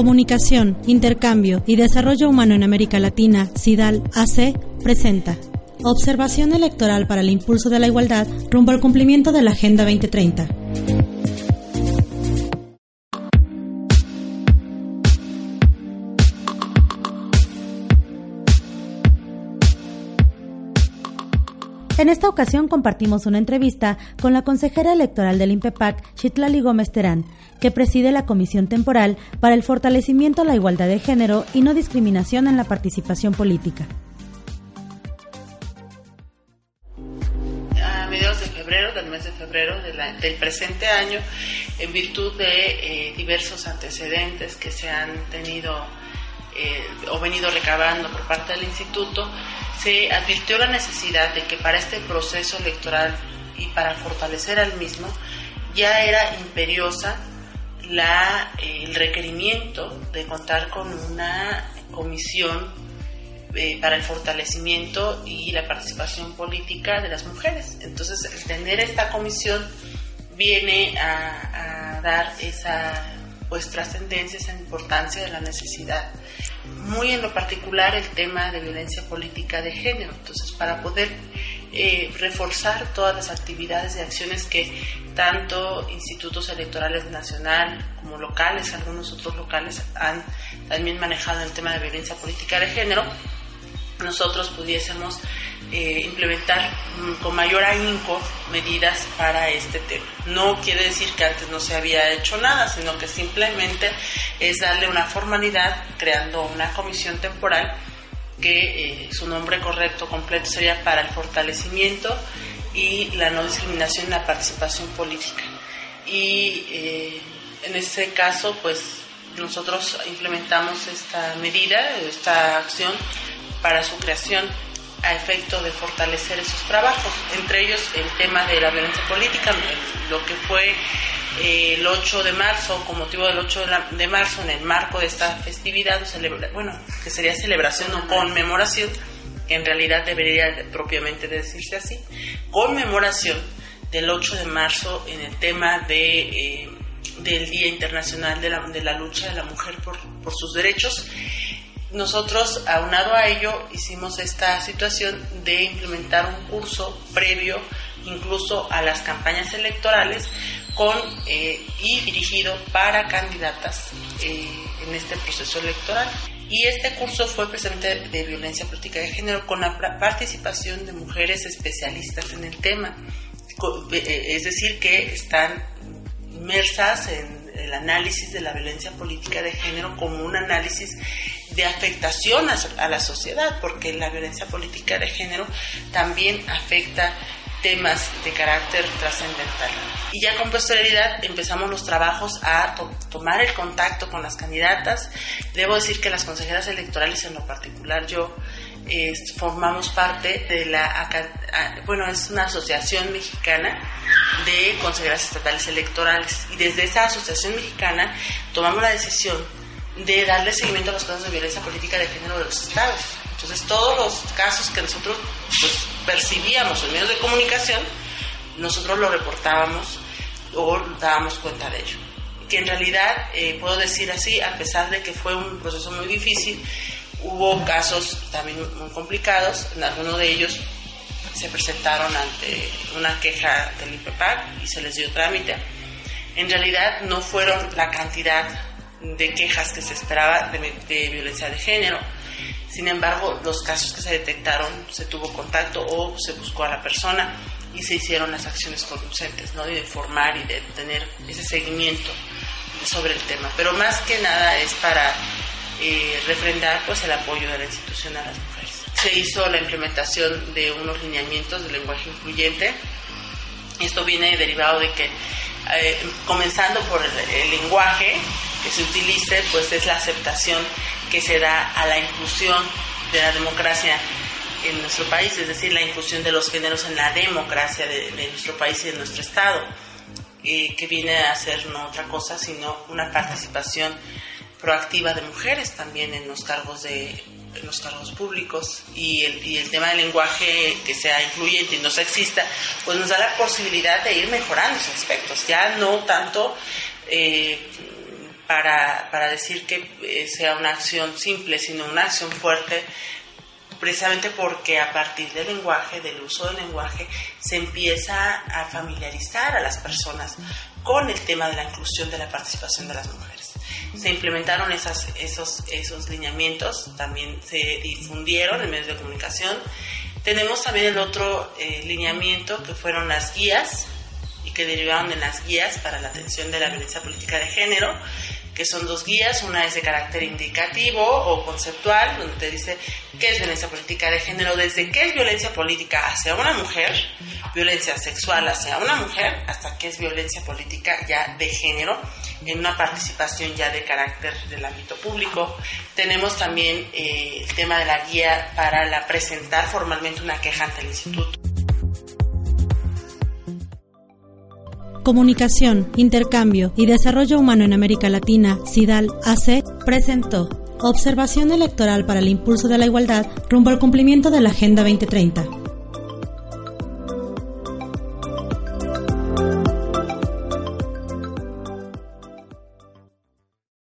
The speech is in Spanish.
Comunicación, Intercambio y Desarrollo Humano en América Latina, CIDAL AC, presenta Observación electoral para el impulso de la igualdad rumbo al cumplimiento de la Agenda 2030. En esta ocasión compartimos una entrevista con la consejera electoral del INPEPAC, Chitlali Gómez Terán, que preside la Comisión Temporal para el Fortalecimiento a la Igualdad de Género y No Discriminación en la Participación Política. A mediados de febrero, del mes de febrero del presente año, en virtud de eh, diversos antecedentes que se han tenido eh, o venido recabando por parte del instituto, se advirtió la necesidad de que para este proceso electoral y para fortalecer al mismo, ya era imperiosa la, eh, el requerimiento de contar con una comisión eh, para el fortalecimiento y la participación política de las mujeres. Entonces, el tener esta comisión viene a, a dar esa pues trascendencia, esa importancia de la necesidad muy en lo particular el tema de violencia política de género. Entonces, para poder eh, reforzar todas las actividades y acciones que tanto institutos electorales nacional como locales, algunos otros locales han también manejado el tema de violencia política de género, nosotros pudiésemos eh, implementar mm, con mayor ahínco medidas para este tema. No quiere decir que antes no se había hecho nada, sino que simplemente es darle una formalidad creando una comisión temporal que eh, su nombre correcto, completo sería para el fortalecimiento y la no discriminación en la participación política. Y eh, en este caso, pues nosotros implementamos esta medida, esta acción para su creación a efecto de fortalecer esos trabajos, entre ellos el tema de la violencia política, lo que fue eh, el 8 de marzo, con motivo del 8 de, marzo, en el marco de esta festividad, bueno, que sería celebración o conmemoración, que en realidad debería propiamente decirse así, conmemoración del 8 de marzo en el tema de... Eh, del Día Internacional de la, de la Lucha de la Mujer por, por sus Derechos nosotros, aunado a ello, hicimos esta situación de implementar un curso previo incluso a las campañas electorales con eh, y dirigido para candidatas eh, en este proceso electoral. Y este curso fue precisamente de violencia política de género con la participación de mujeres especialistas en el tema, eh, es decir, que están inmersas en el análisis de la violencia política de género como un análisis de afectación a, la sociedad, porque la violencia política de género también afecta temas de carácter trascendental. Y ya con posterioridad empezamos los trabajos a tomar el contacto con las candidatas. Debo decir que las consejeras electorales en lo particular, yo formamos parte de la, bueno, es una asociación mexicana de consejeras estatales electorales. Y desde esa asociación mexicana tomamos la decisión de darle seguimiento a los casos de violencia política de género de los estados. Entonces, todos los casos que nosotros pues, percibíamos en medios de comunicación, nosotros lo reportábamos o dábamos cuenta de ello. Que en realidad, eh, puedo decir así, a pesar de que fue un proceso muy difícil, hubo casos también muy complicados, en algunos de ellos se presentaron ante una queja del IPEPAC y se les dio trámite. En realidad no fueron la cantidad de quejas que se esperaba de, violencia de género. Sin embargo, los casos que se detectaron, se tuvo contacto o se buscó a la persona y se hicieron las acciones conducentes, ¿no? de informar y de tener ese seguimiento sobre el tema. Pero más que nada es para eh, refrendar pues, el apoyo de la institución a las mujeres. Se hizo la implementación de unos lineamientos de lenguaje incluyente. Esto viene derivado de que, eh, comenzando por el lenguaje, que se utilice, pues es la aceptación que se da a la inclusión de la democracia en nuestro país, es decir, la inclusión de los géneros en la democracia de, nuestro país y de nuestro Estado, eh, que viene a ser no otra cosa sino una participación proactiva de mujeres también en los cargos de los cargos públicos y el, y el tema del lenguaje que sea incluyente y no sexista, pues nos da la posibilidad de ir mejorando esos aspectos, ya no tanto eh, para, para decir que eh, sea una acción simple, sino una acción fuerte, precisamente porque a partir del lenguaje, del uso del lenguaje, se empieza a familiarizar a las personas con el tema de la inclusión de la participación de las mujeres. Se implementaron esas, esos, esos lineamientos, también se difundieron en medios de comunicación. Tenemos también el otro eh, lineamiento que fueron las guías y que derivaron de las guías para la atención de la violencia política de género, que son dos guías, una es de carácter indicativo o conceptual, donde te dice qué es violencia política de género, desde qué es violencia política hacia una mujer, violencia sexual hacia una mujer, hasta qué es violencia política ya de género, en una participación ya de carácter del ámbito público. Tenemos también eh, el tema de la guía para la presentar formalmente una queja ante el instituto. Comunicación, Intercambio y Desarrollo Humano en América Latina, CIDAL AC, presentó Observación Electoral para el Impulso de la Igualdad rumbo al cumplimiento de la Agenda 2030